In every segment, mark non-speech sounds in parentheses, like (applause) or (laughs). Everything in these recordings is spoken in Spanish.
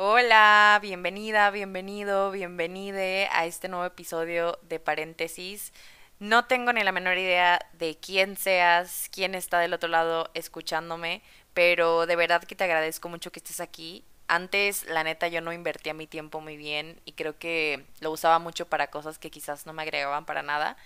Hola, bienvenida, bienvenido, bienvenide a este nuevo episodio de Paréntesis. No tengo ni la menor idea de quién seas, quién está del otro lado escuchándome, pero de verdad que te agradezco mucho que estés aquí. Antes, la neta, yo no invertía mi tiempo muy bien y creo que lo usaba mucho para cosas que quizás no me agregaban para nada.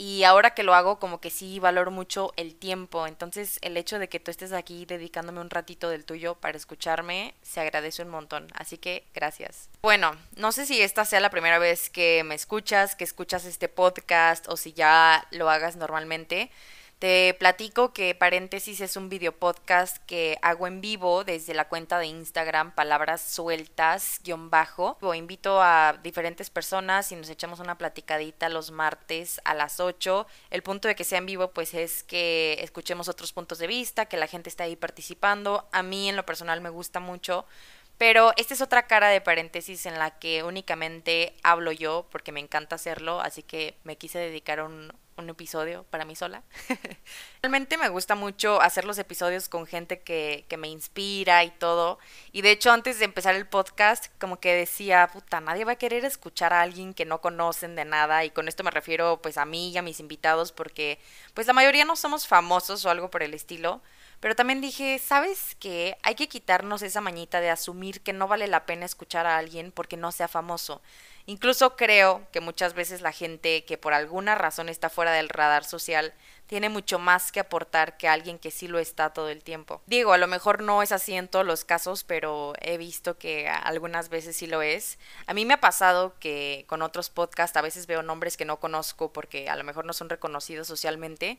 Y ahora que lo hago, como que sí valoro mucho el tiempo. Entonces, el hecho de que tú estés aquí dedicándome un ratito del tuyo para escucharme, se agradece un montón. Así que, gracias. Bueno, no sé si esta sea la primera vez que me escuchas, que escuchas este podcast o si ya lo hagas normalmente. Te platico que Paréntesis es un video podcast que hago en vivo desde la cuenta de Instagram Palabras Sueltas guion bajo. O invito a diferentes personas y nos echamos una platicadita los martes a las 8. El punto de que sea en vivo pues es que escuchemos otros puntos de vista, que la gente esté ahí participando. A mí en lo personal me gusta mucho pero esta es otra cara de paréntesis en la que únicamente hablo yo porque me encanta hacerlo, así que me quise dedicar un, episodio para mí sola. (laughs) Realmente me gusta mucho hacer los episodios con gente que, que, me inspira y todo. Y de hecho antes de empezar el podcast como que decía, puta, nadie va a querer escuchar a alguien que no conocen de nada. Y con esto me refiero pues a mí y a mis invitados porque pues la mayoría no somos famosos o algo por el estilo. Pero también dije, ¿sabes qué? Hay que quitarnos esa mañita de asumir que no vale la pena escuchar a alguien porque no sea famoso. Incluso creo que muchas veces la gente que por alguna razón está fuera del radar social tiene mucho más que aportar que alguien que sí lo está todo el tiempo. Digo, a lo mejor no es así en todos los casos, pero he visto que algunas veces sí lo es. A mí me ha pasado que con otros podcasts a veces veo nombres que no conozco porque a lo mejor no son reconocidos socialmente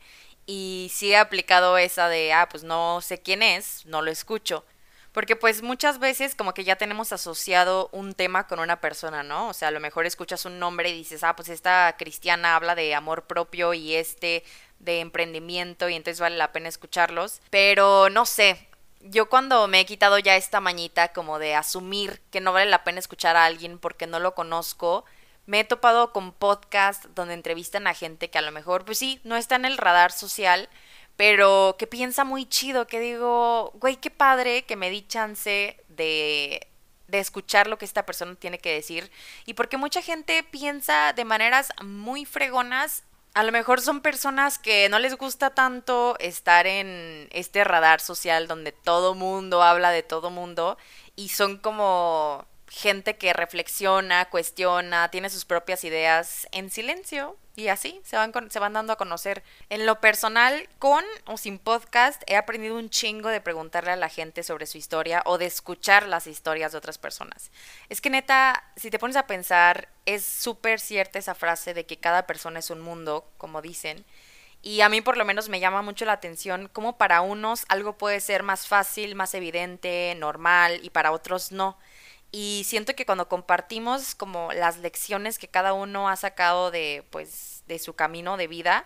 y sí he aplicado esa de, ah, pues no sé quién es, no lo escucho. Porque pues muchas veces como que ya tenemos asociado un tema con una persona, ¿no? O sea, a lo mejor escuchas un nombre y dices, ah, pues esta cristiana habla de amor propio y este de emprendimiento y entonces vale la pena escucharlos. Pero no sé, yo cuando me he quitado ya esta mañita como de asumir que no vale la pena escuchar a alguien porque no lo conozco, me he topado con podcasts donde entrevistan a gente que a lo mejor, pues sí, no está en el radar social, pero que piensa muy chido, que digo, güey, qué padre que me di chance de, de escuchar lo que esta persona tiene que decir. Y porque mucha gente piensa de maneras muy fregonas a lo mejor son personas que no les gusta tanto estar en este radar social donde todo mundo habla de todo mundo y son como gente que reflexiona, cuestiona, tiene sus propias ideas en silencio y así se van, se van dando a conocer. En lo personal, con o sin podcast, he aprendido un chingo de preguntarle a la gente sobre su historia o de escuchar las historias de otras personas. Es que neta, si te pones a pensar, es súper cierta esa frase de que cada persona es un mundo, como dicen. Y a mí por lo menos me llama mucho la atención cómo para unos algo puede ser más fácil, más evidente, normal y para otros no. Y siento que cuando compartimos como las lecciones que cada uno ha sacado de pues de su camino de vida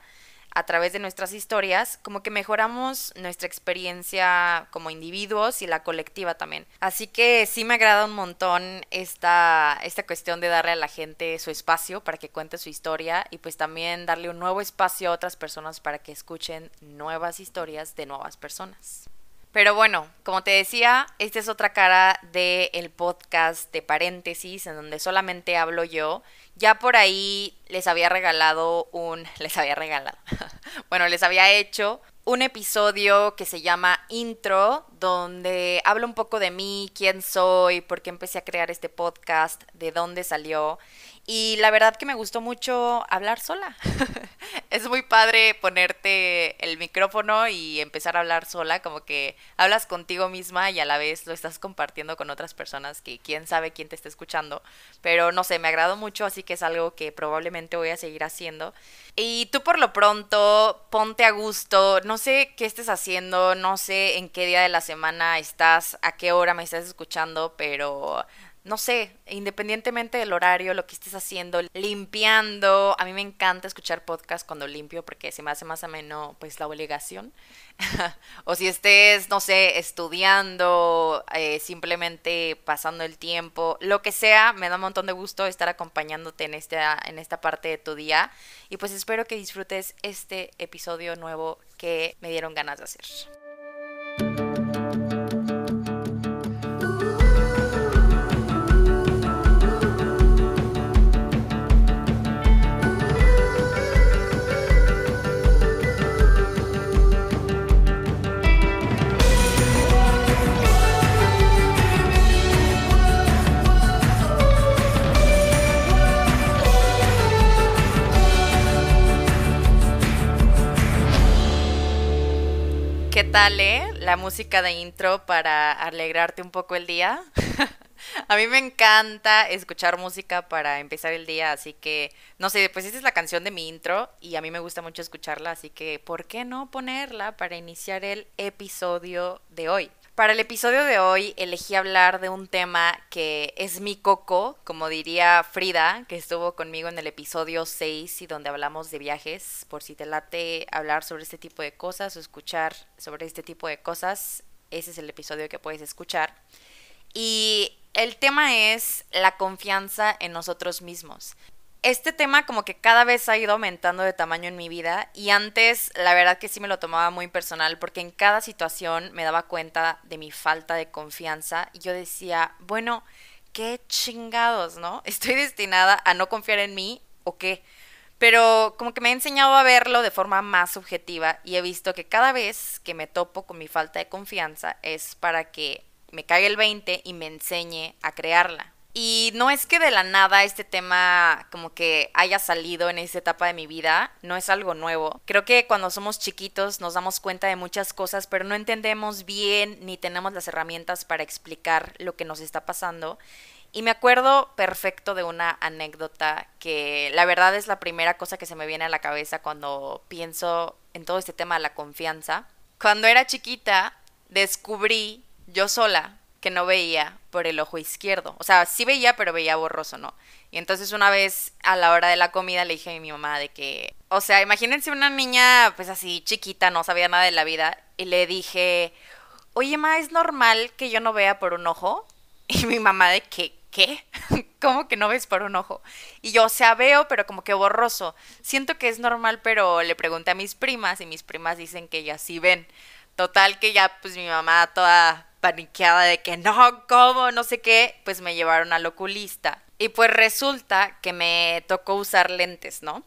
a través de nuestras historias, como que mejoramos nuestra experiencia como individuos y la colectiva también. Así que sí me agrada un montón esta, esta cuestión de darle a la gente su espacio para que cuente su historia y pues también darle un nuevo espacio a otras personas para que escuchen nuevas historias de nuevas personas. Pero bueno, como te decía, esta es otra cara del podcast de paréntesis, en donde solamente hablo yo. Ya por ahí les había regalado un... (laughs) les había regalado. (laughs) bueno, les había hecho un episodio que se llama Intro, donde hablo un poco de mí, quién soy, por qué empecé a crear este podcast, de dónde salió. Y la verdad que me gustó mucho hablar sola. (laughs) es muy padre ponerte el micrófono y empezar a hablar sola, como que hablas contigo misma y a la vez lo estás compartiendo con otras personas que quién sabe quién te está escuchando. Pero no sé, me agradó mucho, así que es algo que probablemente voy a seguir haciendo. Y tú por lo pronto, ponte a gusto, no sé qué estés haciendo, no sé en qué día de la semana estás, a qué hora me estás escuchando, pero no sé, independientemente del horario, lo que estés haciendo, limpiando. A mí me encanta escuchar podcast cuando limpio porque se me hace más ameno pues la obligación. (laughs) o si estés, no sé, estudiando, eh, simplemente pasando el tiempo, lo que sea, me da un montón de gusto estar acompañándote en esta, en esta parte de tu día. Y pues espero que disfrutes este episodio nuevo que me dieron ganas de hacer. Tal, eh? La música de intro para alegrarte un poco el día. (laughs) A mí me encanta escuchar música para empezar el día, así que, no sé, pues esta es la canción de mi intro y a mí me gusta mucho escucharla, así que, ¿por qué no ponerla para iniciar el episodio de hoy? Para el episodio de hoy elegí hablar de un tema que es mi coco, como diría Frida, que estuvo conmigo en el episodio 6 y donde hablamos de viajes. Por si te late hablar sobre este tipo de cosas o escuchar sobre este tipo de cosas, ese es el episodio que puedes escuchar. Y el tema es la confianza en nosotros mismos este tema como que cada vez ha ido aumentando de tamaño en mi vida y antes la verdad que sí me lo tomaba muy personal porque en cada situación me daba cuenta de mi falta de confianza y yo decía, bueno, qué chingados, ¿no? (laughs) Estoy destinada a no confiar en mí o qué. Pero como que me he enseñado a verlo de forma más subjetiva y he visto que cada vez que me topo con mi falta de confianza es para que me caiga el 20 y me enseñe a crearla. Y no es que de la nada este tema como que haya salido en esa etapa de mi vida, no es algo nuevo. Creo que cuando somos chiquitos nos damos cuenta de muchas cosas, pero no entendemos bien ni tenemos las herramientas para explicar lo que nos está pasando. Y me acuerdo perfecto de una anécdota que la verdad es la primera cosa que se me viene a la cabeza cuando pienso en todo este tema de la confianza. Cuando era chiquita descubrí yo sola que no veía por el ojo izquierdo. O sea, sí veía, pero veía borroso, ¿no? Y entonces una vez a la hora de la comida le dije a mi mamá de que, o sea, imagínense una niña pues así chiquita, no sabía nada de la vida, y le dije, oye, ma, ¿es normal que yo no vea por un ojo? Y mi mamá de que, ¿qué? (laughs) ¿Cómo que no ves por un ojo? Y yo, o sea, veo, pero como que borroso. Siento que es normal, pero le pregunté a mis primas y mis primas dicen que ellas sí ven. Total que ya pues mi mamá toda paniqueada de que no, ¿cómo? No sé qué, pues me llevaron al oculista. Y pues resulta que me tocó usar lentes, ¿no?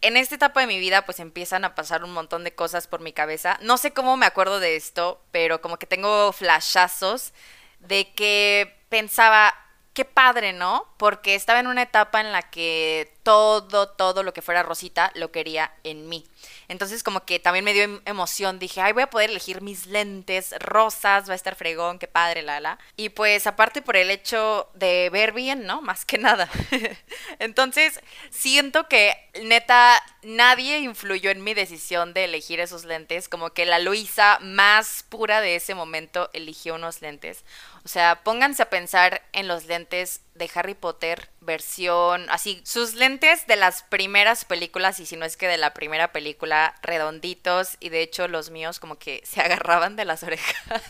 En esta etapa de mi vida pues empiezan a pasar un montón de cosas por mi cabeza. No sé cómo me acuerdo de esto, pero como que tengo flashazos de que pensaba, qué padre, ¿no? Porque estaba en una etapa en la que todo, todo lo que fuera Rosita lo quería en mí. Entonces como que también me dio em, emoción, dije, ay, voy a poder elegir mis lentes rosas, va a estar fregón, qué padre, la, la. Y pues aparte por el hecho de ver bien, ¿no? Más que nada. (laughs) Entonces siento que neta nadie influyó en mi decisión de elegir esos lentes, como que la Luisa más pura de ese momento eligió unos lentes. O sea, pónganse a pensar en los lentes de Harry Potter versión, así, sus lentes de las primeras películas, y si no es que de la primera película, redonditos, y de hecho los míos como que se (laughs) agarraban de las orejas.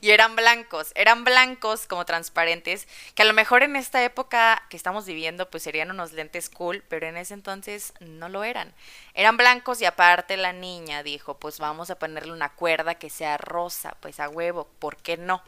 y eran blancos, eran blancos como transparentes, que a lo mejor en esta época que estamos viviendo pues serían unos lentes cool, pero en ese entonces no lo eran. Eran blancos y aparte la niña dijo, pues vamos a ponerle una cuerda que sea rosa, pues a huevo, ¿por qué no?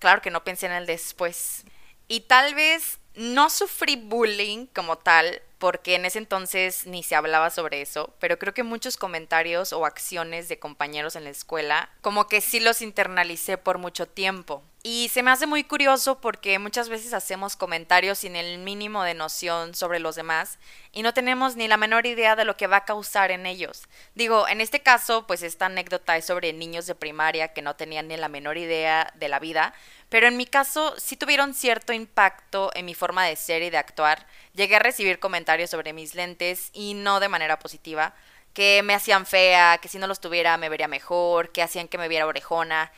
Claro que no pensé en el después. Y tal vez no sufrí bullying como tal, porque en ese entonces ni se hablaba sobre eso, pero creo que muchos comentarios o acciones de compañeros en la escuela como que sí los internalicé por mucho tiempo. Y se me hace muy curioso porque muchas veces hacemos comentarios sin el mínimo de noción sobre los demás y no tenemos ni la menor idea de lo que va a causar en ellos. Digo, en este caso, pues esta anécdota es sobre niños de primaria que no tenían ni la menor idea de la vida, pero en mi caso sí tuvieron cierto impacto en mi forma de ser y de actuar. Llegué a recibir comentarios sobre mis lentes y no de manera positiva, que me hacían fea, que si no los tuviera me vería mejor, que hacían que me viera orejona.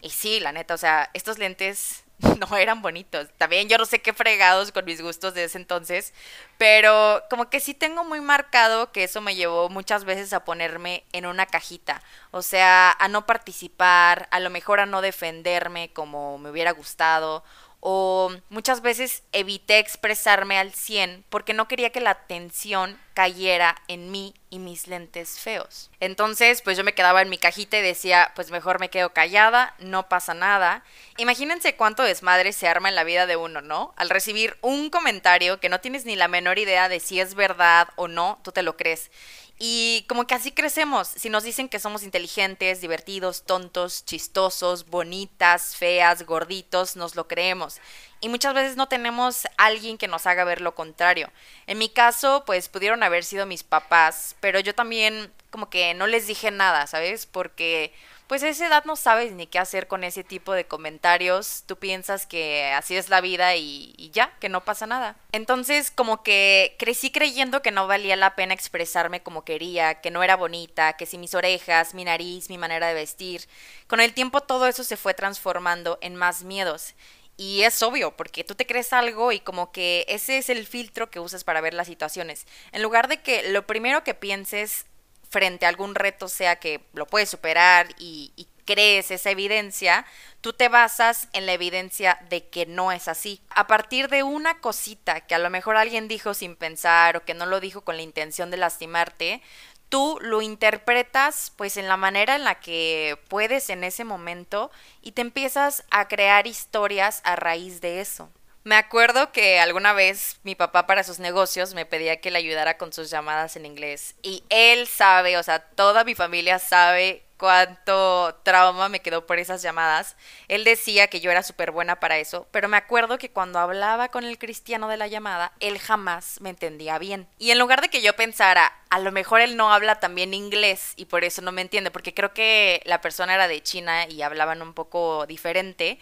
Y sí, la neta, o sea, estos lentes (laughs) no eran bonitos. También yo no sé qué fregados con mis gustos de ese entonces, pero como que sí tengo muy marcado que eso me llevó muchas veces a ponerme en una cajita, o sea, a no participar, a lo mejor a no defenderme como me hubiera gustado o muchas veces evité expresarme al 100 porque no quería que la atención cayera en mí y mis lentes feos. Entonces, pues yo me quedaba en mi cajita y decía, pues mejor me quedo callada, no pasa nada. Imagínense cuánto desmadre se arma en la vida de uno, ¿no? Al recibir un comentario que no tienes ni la menor idea de si es verdad o no, tú te lo crees. Y como que así crecemos. Si nos dicen que somos inteligentes, divertidos, tontos, chistosos, bonitas, feas, gorditos, nos lo creemos. Y muchas veces no tenemos alguien que nos haga ver lo contrario. En mi caso, pues pudieron haber sido mis papás, pero yo también como que no les dije nada, ¿sabes? Porque pues a esa edad no sabes ni qué hacer con ese tipo de comentarios. Tú piensas que así es la vida y, y ya, que no pasa nada. Entonces como que crecí creyendo que no valía la pena expresarme como quería, que no era bonita, que si mis orejas, mi nariz, mi manera de vestir. Con el tiempo todo eso se fue transformando en más miedos. Y es obvio, porque tú te crees algo y como que ese es el filtro que usas para ver las situaciones. En lugar de que lo primero que pienses frente a algún reto sea que lo puedes superar y, crees esa evidencia, tú te basas en la evidencia de que no es así. A partir de una cosita que a lo mejor alguien dijo sin pensar o que no lo dijo con la intención de lastimarte, tú lo interpretas pues en la manera en la que puedes en ese momento y te empiezas a crear historias a raíz de eso. Me acuerdo que alguna vez mi papá para sus negocios me pedía que le ayudara con sus llamadas en inglés y él sabe, o sea, toda mi familia sabe cuánto trauma me quedó por esas llamadas. Él decía que yo era súper buena para eso, pero me acuerdo que cuando hablaba con el cristiano de la llamada, él jamás me entendía bien. Y en lugar de que yo pensara, a lo mejor él no habla también inglés y por eso no me entiende, porque creo que la persona era de China y hablaban un poco diferente,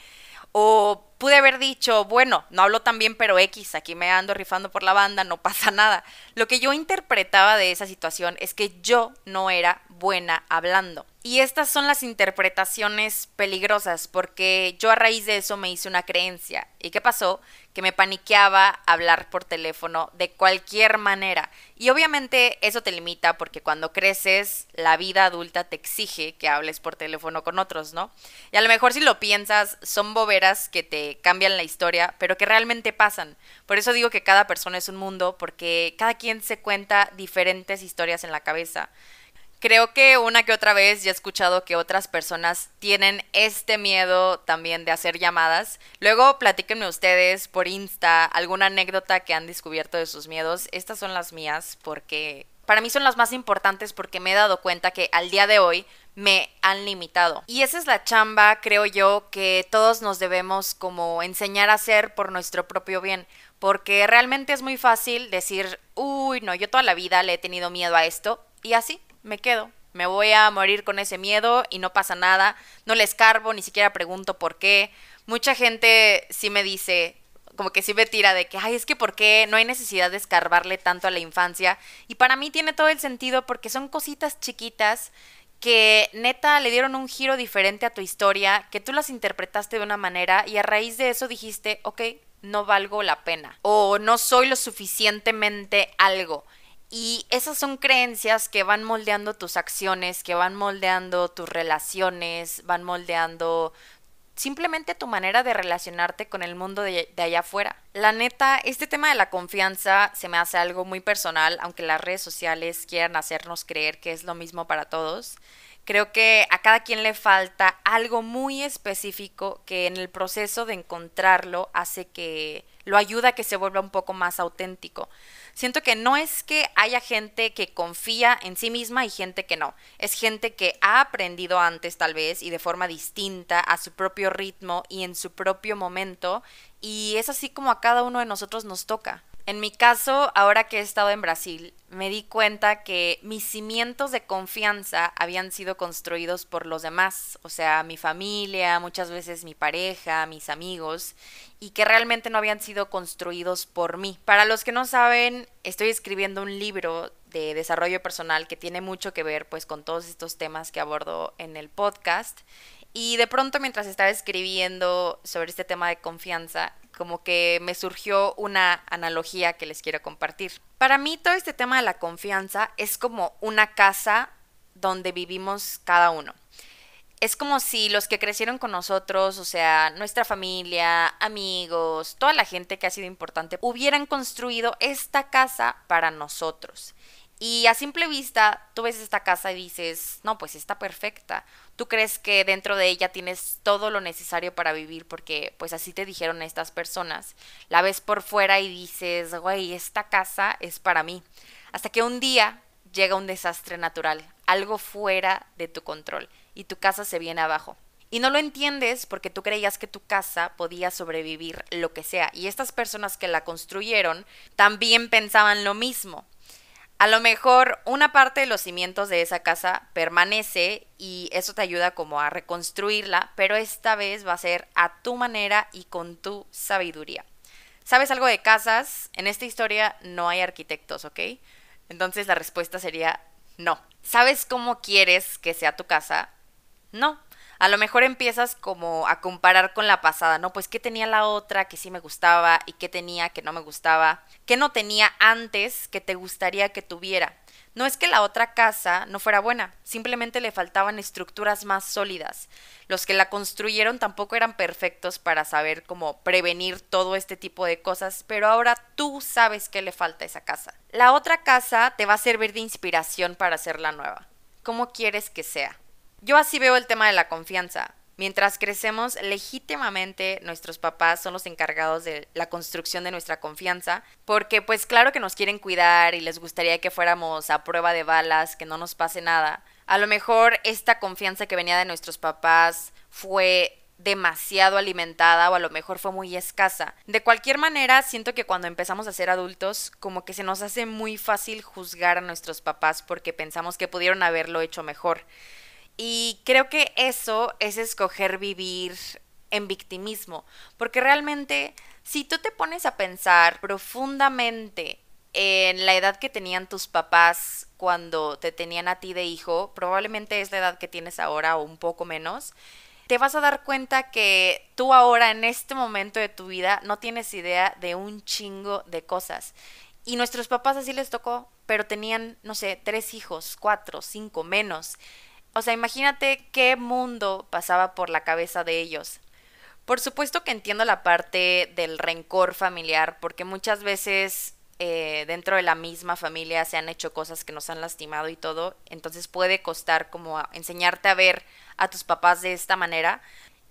o pude haber dicho, bueno, no hablo tan bien, pero X, aquí me ando rifando por la banda, no (laughs) pasa nada. Lo que yo interpretaba de esa situación es que yo no era buena hablando. Y estas son las interpretaciones peligrosas porque yo a raíz de eso me hice una creencia. ¿Y qué pasó? Que me paniqueaba hablar por teléfono de cualquier manera. Y obviamente eso te limita porque cuando creces la vida adulta te exige que hables por teléfono con otros, ¿no? Y a lo mejor si lo piensas son boberas que te cambian la historia, pero que realmente pasan. Por eso digo que cada persona es un mundo porque cada quien se cuenta diferentes historias en la cabeza. Creo que una que otra vez ya he escuchado que otras personas tienen este miedo también de hacer llamadas. Luego platíquenme ustedes por Insta alguna anécdota que han descubierto de sus miedos. Estas son las mías porque para mí son las más importantes porque me he dado cuenta que al día de hoy me han limitado. Y esa es la chamba, creo yo, que todos nos debemos como enseñar a hacer por nuestro propio bien. Porque realmente es muy fácil decir, uy, no, yo toda la vida le he tenido miedo a esto. Y así, me quedo. Me voy a morir con ese miedo y no pasa nada. No le escarbo, ni siquiera pregunto por qué. Mucha gente sí me dice, como que sí me tira de que, ay, es que por qué no hay necesidad de escarbarle tanto a la infancia. Y para mí tiene todo el sentido porque son cositas chiquitas que neta le dieron un giro diferente a tu historia, que tú las interpretaste de una manera y a raíz de eso dijiste, ok, no valgo la pena o no soy lo suficientemente algo. Y esas son creencias que van moldeando tus acciones, que van moldeando tus relaciones, van moldeando simplemente tu manera de relacionarte con el mundo de, allá afuera. La neta, este tema de la confianza se me hace algo muy personal, aunque las redes sociales quieran hacernos creer que es lo mismo para todos. Creo que a cada quien le falta algo muy específico que en el proceso de encontrarlo hace que lo ayuda a que se vuelva un poco más auténtico siento que no es que haya gente que confía en sí misma y gente que no. Es gente que ha aprendido antes tal vez y de forma distinta a su propio ritmo y en su propio momento y es así como a cada uno de nosotros nos toca. En mi caso, ahora que he estado en Brasil, me di cuenta que mis cimientos de confianza habían sido construidos por los demás, o sea, mi familia, muchas veces mi pareja, mis amigos, y que realmente no habían sido construidos por mí. Para los que no saben, estoy escribiendo un libro de desarrollo personal que tiene mucho que ver pues con todos estos temas que abordo en el podcast. Y de pronto mientras estaba escribiendo sobre este tema de confianza, como que me surgió una analogía que les quiero compartir. Para mí todo este tema de la confianza es como una casa donde vivimos cada uno. Es como si los que crecieron con nosotros, o sea, nuestra familia, amigos, toda la gente que ha sido importante, hubieran construido esta casa para nosotros. Y a simple vista, tú ves esta casa y dices, no, pues está perfecta. Tú crees que dentro de ella tienes todo lo necesario para vivir porque pues así te dijeron estas personas. La ves por fuera y dices, güey, esta casa es para mí. Hasta que un día llega un desastre natural, algo fuera de tu control y tu casa se viene abajo. Y no lo entiendes porque tú creías que tu casa podía sobrevivir lo que sea. Y estas personas que la construyeron también pensaban lo mismo. A lo mejor una parte de los cimientos de esa casa permanece y eso te ayuda como a reconstruirla, pero esta vez va a ser a tu manera y con tu sabiduría. ¿Sabes algo de casas? En esta historia no hay arquitectos, ¿ok? Entonces la respuesta sería no. ¿Sabes cómo quieres que sea tu casa? No. A lo mejor empiezas como a comparar con la pasada, ¿no? Pues qué tenía la otra que sí me gustaba y qué tenía que no me gustaba, qué no tenía antes que te gustaría que tuviera. No es que la otra casa no fuera buena, simplemente le faltaban estructuras más sólidas. Los que la construyeron tampoco eran perfectos para saber cómo prevenir todo este tipo de cosas, pero ahora tú sabes qué le falta a esa casa. La otra casa te va a servir de inspiración para hacer la nueva. ¿Cómo quieres que sea? Yo así veo el tema de la confianza. Mientras crecemos, legítimamente nuestros papás son los encargados de la construcción de nuestra confianza, porque pues claro que nos quieren cuidar y les gustaría que fuéramos a prueba de balas, que no nos pase nada. A lo mejor esta confianza que venía de nuestros papás fue demasiado alimentada o a lo mejor fue muy escasa. De cualquier manera, siento que cuando empezamos a ser adultos, como que se nos hace muy fácil juzgar a nuestros papás porque pensamos que pudieron haberlo hecho mejor. Y creo que eso es escoger vivir en victimismo, porque realmente si tú te pones a pensar profundamente en la edad que tenían tus papás cuando te tenían a ti de hijo, probablemente es la edad que tienes ahora o un poco menos, te vas a dar cuenta que tú ahora en este momento de tu vida no tienes idea de un chingo de cosas. Y nuestros papás así les tocó, pero tenían, no sé, tres hijos, cuatro, cinco, menos. O sea, imagínate qué mundo pasaba por la cabeza de ellos. Por supuesto que entiendo la parte del rencor familiar, porque muchas veces eh, dentro de la misma familia se han hecho cosas que nos han lastimado y todo, entonces puede costar como enseñarte a ver a tus papás de esta manera.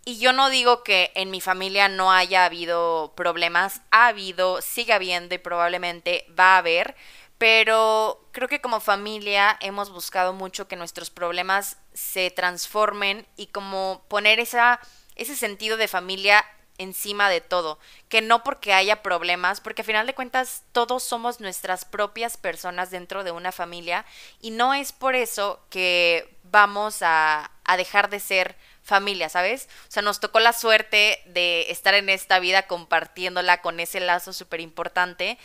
Y yo no digo que en mi familia no haya habido problemas, ha habido, sigue habiendo y probablemente va a haber, pero creo que como familia hemos buscado mucho que nuestros problemas se transformen y como poner esa, ese sentido de familia encima de todo, que no porque haya problemas, porque a final de cuentas todos somos nuestras propias personas dentro de una familia y no es por eso que vamos a, a dejar de ser familia, ¿sabes? O sea, nos tocó la suerte de estar en esta vida compartiéndola con ese lazo súper importante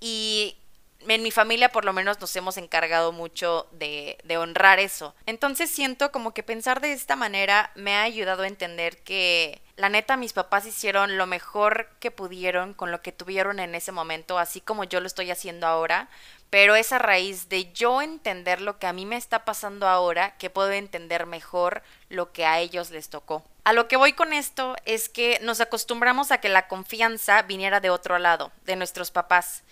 y en mi familia por lo menos nos hemos encargado mucho de, de, honrar eso. Entonces siento como que pensar de esta manera me ha ayudado a entender que la neta mis papás hicieron lo mejor que pudieron con lo que tuvieron en ese momento, así como yo lo estoy haciendo ahora, pero es a raíz de yo entender lo que a mí me está pasando ahora que puedo entender mejor lo que a ellos les tocó. A lo que voy con esto es que nos acostumbramos a que la confianza viniera de otro lado, de nuestros papás.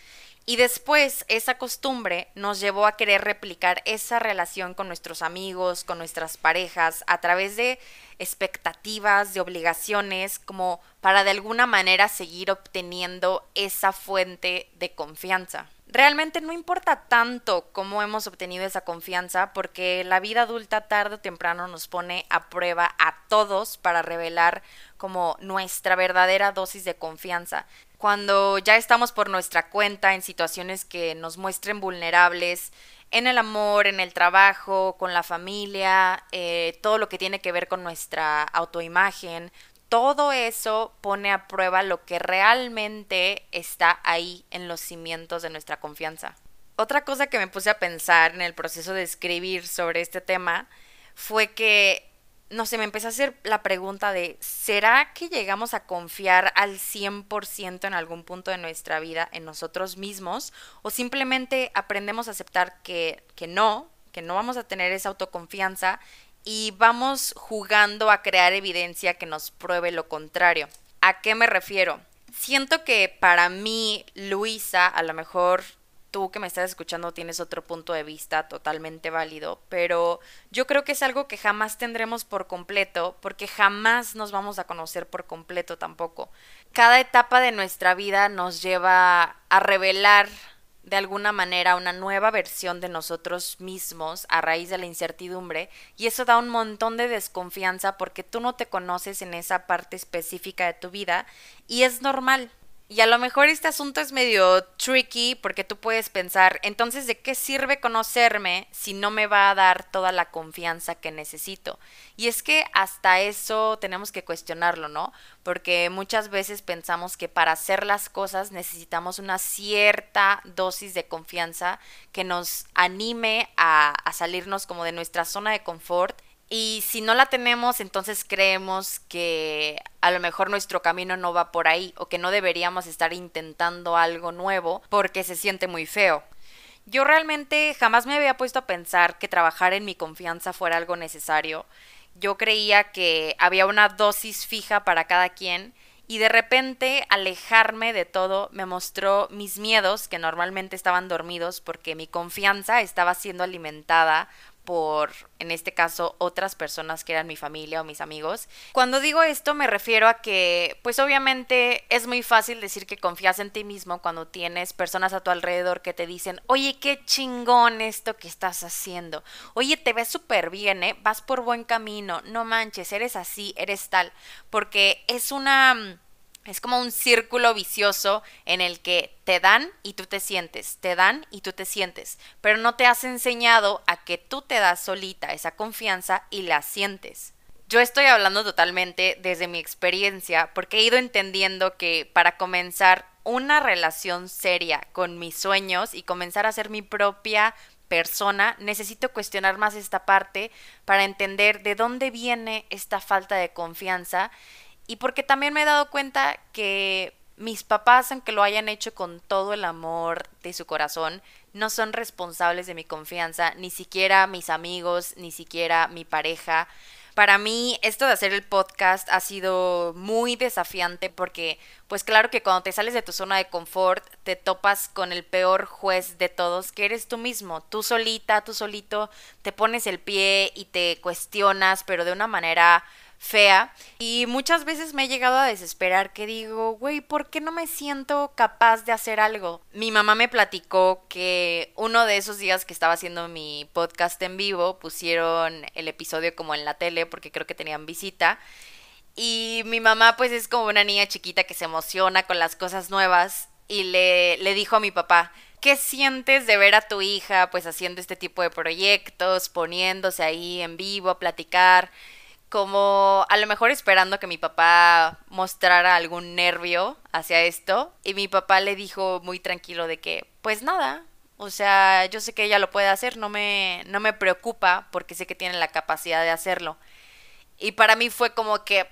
Y después esa costumbre nos llevó a querer replicar esa relación con nuestros amigos, con nuestras parejas, a través de expectativas, de obligaciones, como para de alguna manera seguir obteniendo esa fuente de confianza. Realmente no importa tanto cómo hemos obtenido esa confianza porque la vida adulta tarde o temprano nos pone a prueba a todos para revelar como nuestra verdadera dosis de confianza cuando ya estamos por nuestra cuenta en situaciones que nos muestren vulnerables, en el amor, en el trabajo, con la familia, eh, todo lo que tiene que ver con nuestra autoimagen, todo eso pone a prueba lo que realmente está ahí en los cimientos de nuestra confianza. Otra cosa que me puse a pensar en el proceso de escribir sobre este tema fue que no sé, me empecé a hacer la pregunta de, ¿será que llegamos a confiar al 100% en algún punto de nuestra vida en nosotros mismos? ¿O simplemente aprendemos a aceptar que, que no, que no vamos a tener esa autoconfianza y vamos jugando a crear evidencia que nos pruebe lo contrario? ¿A qué me refiero? Siento que para mí, Luisa, a lo mejor tú que me estás escuchando tienes otro punto de vista totalmente válido, pero yo creo que es algo que jamás tendremos por completo, porque jamás nos vamos a conocer por completo tampoco. Cada etapa de nuestra vida nos lleva a revelar de alguna manera una nueva versión de nosotros mismos a raíz de la incertidumbre y eso da un montón de desconfianza porque tú no te conoces en esa parte específica de tu vida y es normal Y a lo mejor este asunto es medio tricky porque tú puedes pensar, entonces, ¿de qué sirve conocerme si no me va a dar toda la confianza que necesito? Y es que hasta eso tenemos que cuestionarlo, ¿no? Porque muchas veces pensamos que para hacer las cosas necesitamos una cierta dosis de confianza que nos anime a, salirnos como de nuestra zona de confort y si no la tenemos, entonces creemos que a lo mejor nuestro camino no va por ahí o que no deberíamos estar intentando algo nuevo porque se siente muy feo. Yo realmente jamás me había puesto a pensar que trabajar en mi confianza fuera algo necesario. Yo creía que había una dosis fija para cada quien y de repente alejarme de todo me mostró mis miedos que normalmente estaban dormidos porque mi confianza estaba siendo alimentada por, en este caso, otras personas que eran mi familia o mis amigos. Cuando digo esto me refiero a que, pues obviamente es muy fácil decir que confías en ti mismo cuando tienes personas a tu alrededor que te dicen, oye, qué chingón esto que estás haciendo. Oye, te ves súper bien, ¿eh? Vas por buen camino. No manches, eres así, eres tal. Porque es una es como un círculo vicioso en el que te dan y tú te sientes, te dan y tú te sientes, pero no te has enseñado a que tú te das solita esa confianza y la sientes. Yo estoy hablando totalmente desde mi experiencia porque he ido entendiendo que para comenzar una relación seria con mis sueños y comenzar a ser mi propia persona, necesito cuestionar más esta parte para entender de dónde viene esta falta de confianza y porque también me he dado cuenta que mis papás, aunque lo hayan hecho con todo el amor de su corazón, no son responsables de mi confianza, ni siquiera mis amigos, ni siquiera mi pareja. Para mí esto de hacer el podcast ha sido muy desafiante porque pues claro que cuando te sales de tu zona de confort te topas con el peor juez de todos que eres tú mismo, tú solita, tú solito te pones el pie y te cuestionas pero de una manera fea. Y muchas veces me he llegado a desesperar que digo, güey, ¿por qué no me siento capaz de hacer algo? Mi mamá me platicó que uno de esos días que estaba haciendo mi podcast en vivo, pusieron el episodio como en la tele porque creo que tenían visita. Y mi mamá pues es como una niña chiquita que se emociona con las cosas nuevas y le, le dijo a mi papá, ¿qué sientes de ver a tu hija pues haciendo este tipo de proyectos, poniéndose ahí en vivo a platicar? Como a lo mejor esperando que mi papá mostrara algún nervio hacia esto y mi papá le dijo muy tranquilo de que pues nada, o sea, yo sé que ella lo puede hacer, no me no me preocupa porque sé que tiene la capacidad de hacerlo. Y para mí fue como que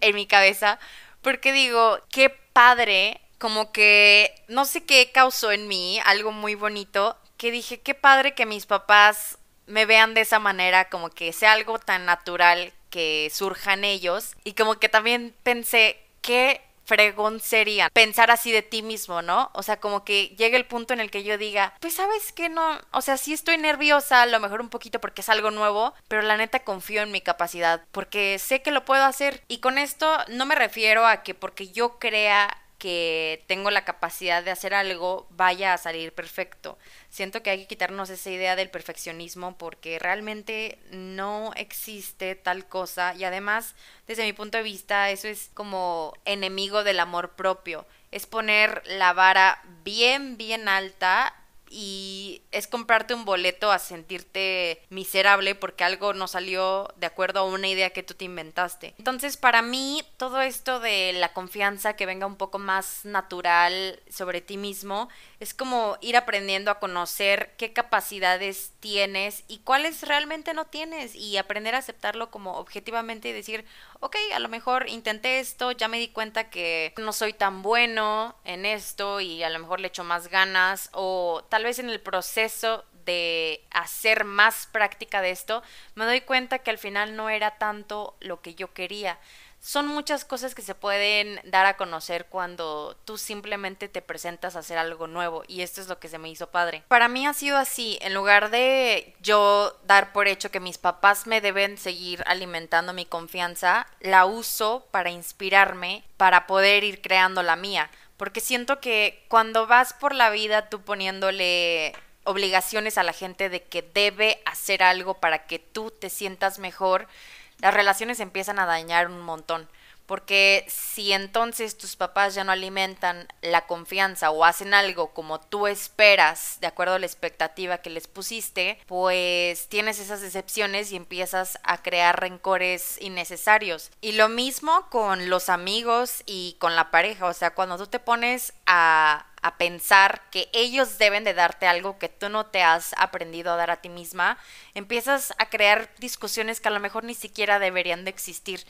en mi cabeza porque digo, qué padre, como que no sé qué causó en mí algo muy bonito que dije, qué padre que mis papás me vean de esa manera, como que sea algo tan natural que surjan ellos. Y como que también pensé, qué fregón sería pensar así de ti mismo, ¿no? O sea, como que llegue el punto en el que yo diga, pues sabes que no, o sea, sí estoy nerviosa, a lo mejor un poquito porque es algo nuevo, pero la neta confío en mi capacidad, porque sé que lo puedo hacer. Y con esto no me refiero a que porque yo crea que tengo la capacidad de hacer algo vaya a salir perfecto. Siento que hay que quitarnos esa idea del perfeccionismo porque realmente no existe tal cosa y además, desde mi punto de vista, eso es como enemigo del amor propio. Es poner la vara bien, bien alta y es comprarte un boleto a sentirte miserable porque algo no salió de acuerdo a una idea que tú te inventaste. Entonces, para mí, todo esto de la confianza que venga un poco más natural sobre ti mismo es como ir aprendiendo a conocer qué capacidades tienes y cuáles realmente no tienes y aprender a aceptarlo como objetivamente y decir, ok, a lo mejor intenté esto, ya me di cuenta que no soy tan bueno en esto y a lo mejor le echo más ganas o tal vez en el proceso de hacer más práctica de esto, me doy cuenta que al final no era tanto lo que yo quería son muchas cosas que se pueden dar a conocer cuando tú simplemente te presentas a hacer algo nuevo y esto es lo que se me hizo padre. Para mí ha sido así, en lugar de yo dar por hecho que mis papás me deben seguir alimentando mi confianza, la uso para inspirarme, para poder ir creando la mía, porque siento que cuando vas por la vida tú poniéndole obligaciones a la gente de que debe hacer algo para que tú te sientas mejor, las relaciones empiezan a dañar un montón. Porque si entonces tus papás ya no alimentan la confianza o hacen algo como tú esperas, de acuerdo a la expectativa que les pusiste, pues tienes esas decepciones y empiezas a crear rencores innecesarios. Y lo mismo con los amigos y con la pareja. O sea, cuando tú te pones a a pensar que ellos deben de darte algo que tú no te has aprendido a dar a ti misma, empiezas a crear discusiones que a lo mejor ni siquiera deberían de existir.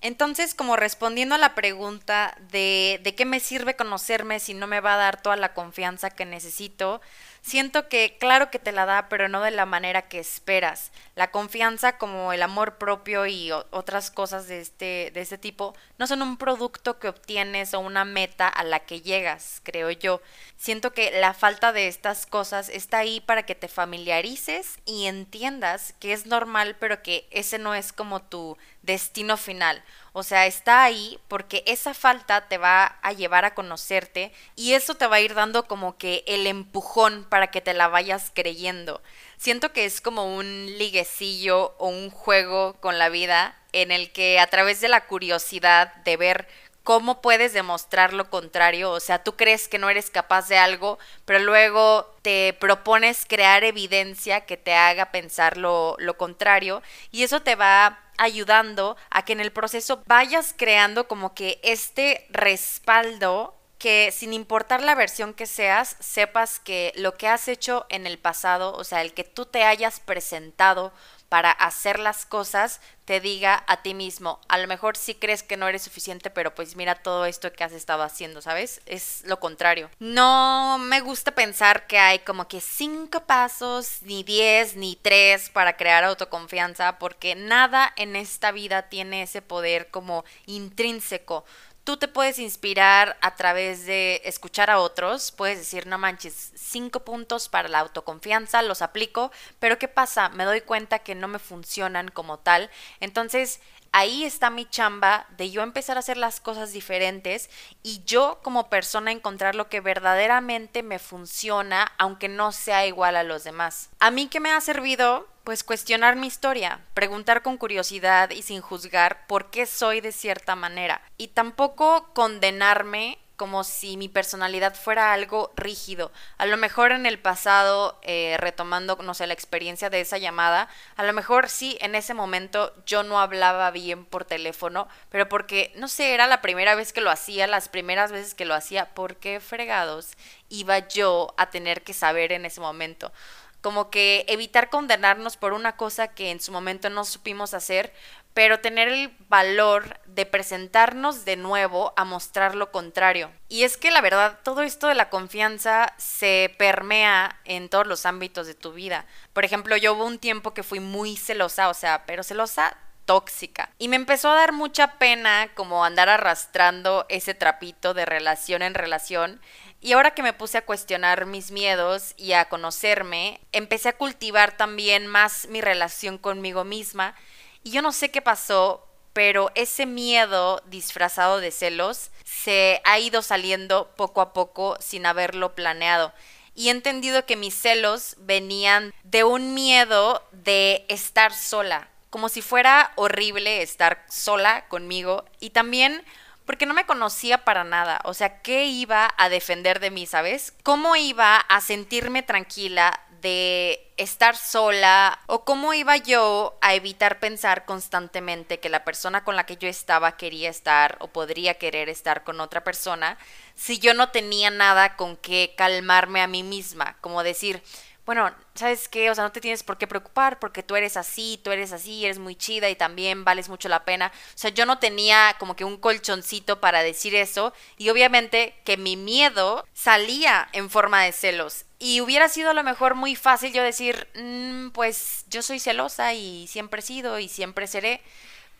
Entonces, como respondiendo a la pregunta de, de qué me sirve conocerme si no me va a dar toda la confianza que necesito, siento que claro que te la da, pero no de la manera que esperas. La confianza como el amor propio y otras cosas de este, de este tipo no son un producto que obtienes o una meta a la que llegas, creo yo. Siento que la falta de estas cosas está ahí para que te familiarices y entiendas que es normal, pero que ese no es como tu destino final. O sea, está ahí porque esa falta te va a llevar a conocerte y eso te va a ir dando como que el empujón para que te la vayas creyendo. Siento que es como un liguecillo o un juego con la vida en el que a través de la curiosidad de ver cómo puedes demostrar lo contrario, o sea, tú crees que no eres capaz de algo, pero luego te propones crear evidencia que te haga pensar lo, lo contrario y eso te va ayudando a que en el proceso vayas creando como que este respaldo que sin importar la versión que seas, sepas que lo que has hecho en el pasado, o sea, el que tú te hayas presentado para hacer las cosas, te diga a ti mismo, a lo mejor sí crees que no eres suficiente, pero pues mira todo esto que has estado haciendo, ¿sabes? Es lo contrario. No me gusta pensar que hay como que cinco pasos, ni diez, ni tres para crear autoconfianza, porque nada en esta vida tiene ese poder como intrínseco tú te puedes inspirar a través de escuchar a otros, puedes decir, no manches, cinco puntos para la autoconfianza, los aplico, pero ¿qué pasa? Me doy cuenta que no me funcionan como tal, entonces ahí está mi chamba de yo empezar a hacer las cosas diferentes y yo como persona encontrar lo que verdaderamente me funciona, aunque no sea igual a los demás. A mí que me ha servido pues cuestionar mi historia, preguntar con curiosidad y sin juzgar por qué soy de cierta manera y tampoco condenarme como si mi personalidad fuera algo rígido. A lo mejor en el pasado, eh, retomando, no sé, la experiencia de esa llamada, a lo mejor sí, en ese momento yo no hablaba bien por teléfono, pero porque, no sé, era la primera vez que lo hacía, las primeras veces que lo hacía, ¿por qué fregados iba yo a tener que saber en ese momento? Como que evitar condenarnos por una cosa que en su momento no supimos hacer, pero tener el valor de presentarnos de nuevo a mostrar lo contrario. Y es que la verdad, todo esto de la confianza se permea en todos los ámbitos de tu vida. Por ejemplo, yo hubo un tiempo que fui muy celosa, o sea, pero celosa tóxica. Y me empezó a dar mucha pena como andar arrastrando ese trapito de relación en relación y ahora que me puse a cuestionar mis miedos y a conocerme, empecé a cultivar también más mi relación conmigo misma. Y yo no sé qué pasó, pero ese miedo disfrazado de celos se ha ido saliendo poco a poco sin haberlo planeado. Y he entendido que mis celos venían de un miedo de estar sola, como si fuera horrible estar sola conmigo. Y también porque no me conocía para nada. O sea, ¿qué iba a defender de mí, sabes? ¿Cómo iba a sentirme tranquila de estar sola o cómo iba yo a evitar pensar constantemente que la persona con la que yo estaba quería estar o podría querer estar con otra persona si yo no tenía nada con qué calmarme a mí misma, como decir, bueno, ¿sabes qué? O sea, no te tienes por qué preocupar porque tú eres así, tú eres así, eres muy chida y también vales mucho la pena. O sea, yo no tenía como que un colchoncito para decir eso y obviamente que mi miedo salía en forma de celos. Y hubiera sido a lo mejor muy fácil yo decir, mm, pues yo soy celosa y siempre he sido y siempre seré.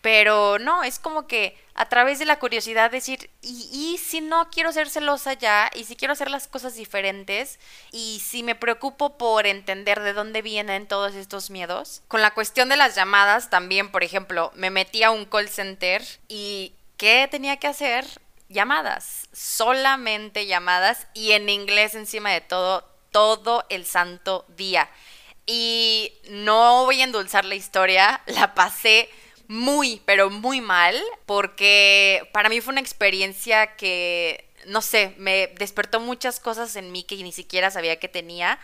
Pero no, es como que a través de la curiosidad decir, y, si no quiero ser celosa ya, y si quiero hacer las cosas diferentes, y si me preocupo por entender de dónde vienen todos estos miedos. Con la cuestión de las llamadas también, por ejemplo, me metí a un call center y ¿qué tenía que hacer? Llamadas, solamente llamadas y en inglés encima de todo, todo el santo día. Y no voy a endulzar la historia, la pasé muy, pero muy mal, porque para mí fue una experiencia que, no sé, me despertó muchas cosas en mí que ni siquiera sabía que tenía.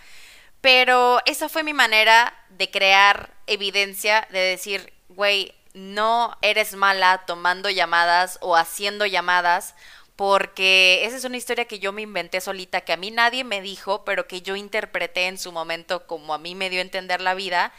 Pero esa fue mi manera de crear evidencia, de decir, güey, no eres mala tomando llamadas o haciendo llamadas, porque esa es una historia que yo me inventé solita, que a mí nadie me dijo, pero que yo interpreté en su momento como a mí me dio a entender la vida.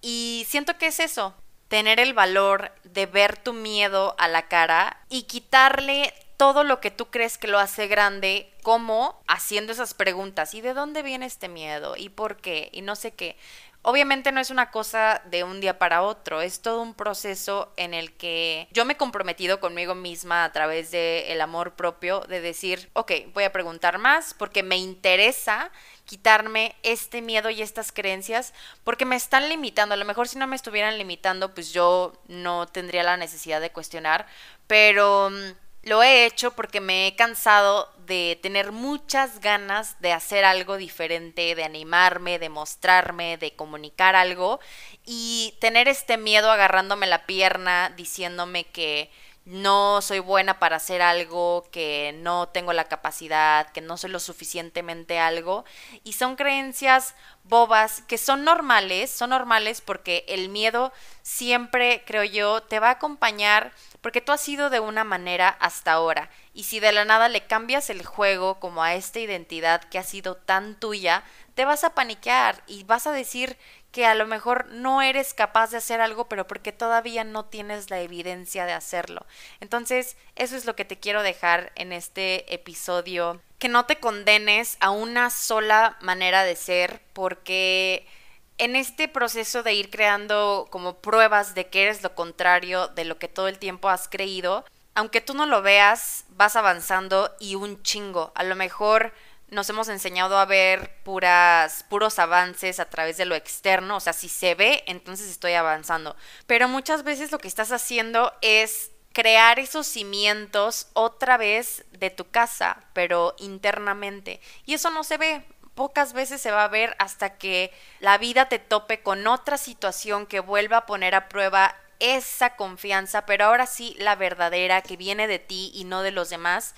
Y siento que es eso, tener el valor de ver tu miedo a la cara y quitarle todo lo que tú crees que lo hace grande, como haciendo esas preguntas. ¿Y de dónde viene este miedo? ¿Y por qué? Y no sé qué. Obviamente no es una cosa de un día para otro, es todo un proceso en el que yo me he comprometido conmigo misma a través del el amor propio de decir, ok, voy a preguntar más porque me interesa quitarme este miedo y estas creencias porque me están limitando. A lo mejor si no me estuvieran limitando, pues yo no tendría la necesidad de cuestionar, pero mm, lo he hecho porque me he cansado de tener muchas ganas de hacer algo diferente, de animarme, de mostrarme, de comunicar algo y tener este miedo agarrándome la pierna, diciéndome que no soy buena para hacer algo, que no tengo la capacidad, que no soy lo suficientemente algo. Y son creencias bobas que son normales, son normales porque el miedo siempre, creo yo, te va a acompañar porque tú has sido de una manera hasta ahora. Y si de la nada le cambias el juego como a esta identidad que ha sido tan tuya, te vas a paniquear y vas a decir que a lo mejor no eres capaz de hacer algo, pero porque todavía no tienes la evidencia de hacerlo. Entonces, eso es lo que te quiero dejar en este episodio. Que no te condenes a una sola manera de ser, porque en este proceso de ir creando como pruebas de que eres lo contrario de lo que todo el tiempo has creído, aunque tú no lo veas, vas avanzando y un chingo. A lo mejor nos hemos enseñado a ver puras, puros avances a través de lo externo, o sea, si se ve, entonces estoy avanzando. Pero muchas veces lo que estás haciendo es crear esos cimientos otra vez de tu casa, pero internamente. Y eso no se ve. Pocas veces se va a ver hasta que la vida te tope con otra situación que vuelva a poner a prueba esa confianza, pero ahora sí la verdadera que viene de ti y no de los demás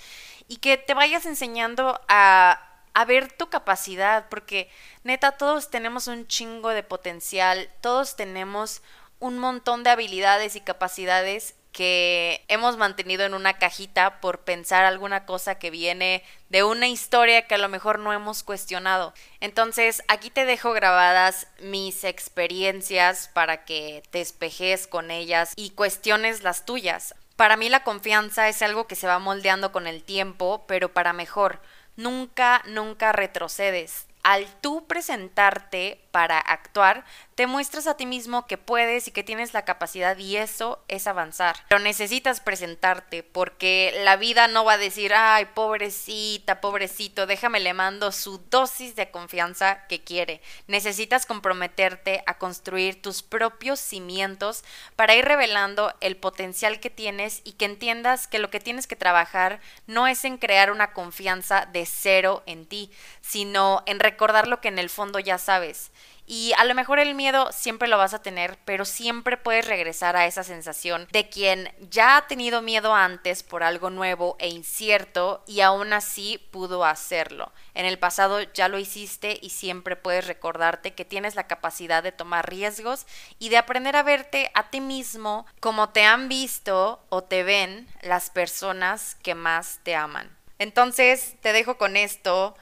y que te vayas enseñando a, a ver tu capacidad, porque neta, todos tenemos un chingo de potencial, todos tenemos un montón de habilidades y capacidades que hemos mantenido en una cajita por pensar alguna cosa que viene de una historia que a lo mejor no hemos cuestionado. Entonces, aquí te dejo grabadas mis experiencias para que te espejes con ellas y cuestiones las tuyas. Para mí la confianza es algo que se va moldeando con el tiempo, pero para mejor. Nunca, nunca retrocedes. Al tú presentarte para actuar, te muestras a ti mismo que puedes y que tienes la capacidad y eso es avanzar. Pero necesitas presentarte porque la vida no va a decir, ay, pobrecita, pobrecito, déjame le mando su dosis de confianza que quiere. Necesitas comprometerte a construir tus propios cimientos para ir revelando el potencial que tienes y que entiendas que lo que tienes que trabajar no es en crear una confianza de cero en ti, sino en recordar lo que en el fondo ya sabes y a lo mejor el miedo siempre lo vas a tener, pero siempre puedes regresar a esa sensación de quien ya ha tenido miedo antes por algo nuevo e incierto y aún así pudo hacerlo. En el pasado ya lo hiciste y siempre puedes recordarte que tienes la capacidad de tomar riesgos y de aprender a verte a ti mismo como te han visto o te ven las personas que más te aman. Entonces te dejo con esto.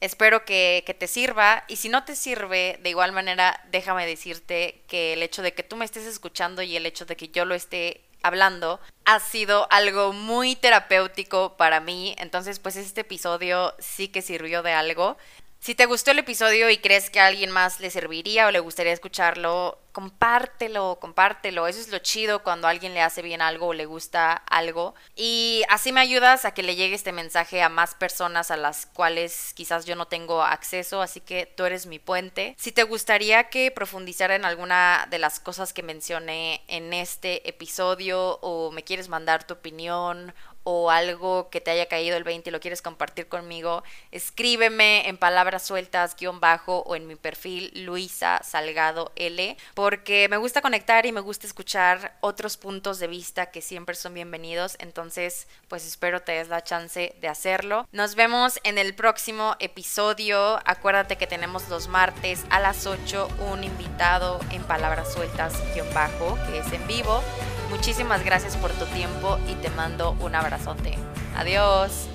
Espero que, te sirva y si no te sirve, de igual manera, déjame decirte que el hecho de que tú me estés escuchando y el hecho de que yo lo esté hablando ha sido algo muy terapéutico para mí. Entonces, pues este episodio sí que sirvió de algo. Si te gustó el episodio y crees que a alguien más le serviría o le gustaría escucharlo, compártelo, compártelo. Eso es lo chido cuando a alguien le hace bien algo o le gusta algo. Y así me ayudas a que le llegue este mensaje a más personas a las cuales quizás yo no tengo acceso, así que tú eres mi puente. Si te gustaría que profundizara en alguna de las cosas que mencioné en este episodio o me quieres mandar tu opinión o algo que te haya caído el 20 y lo quieres compartir conmigo, escríbeme en palabras sueltas guion bajo o en mi perfil Luisa Salgado L, porque me gusta conectar y me gusta escuchar otros puntos de vista que siempre son bienvenidos, entonces pues espero te des la chance de hacerlo. Nos vemos en el próximo episodio, acuérdate que tenemos los martes a las 8 un invitado en palabras sueltas guion bajo que es en vivo. Muchísimas gracias por tu tiempo y te mando un abrazote. Adiós.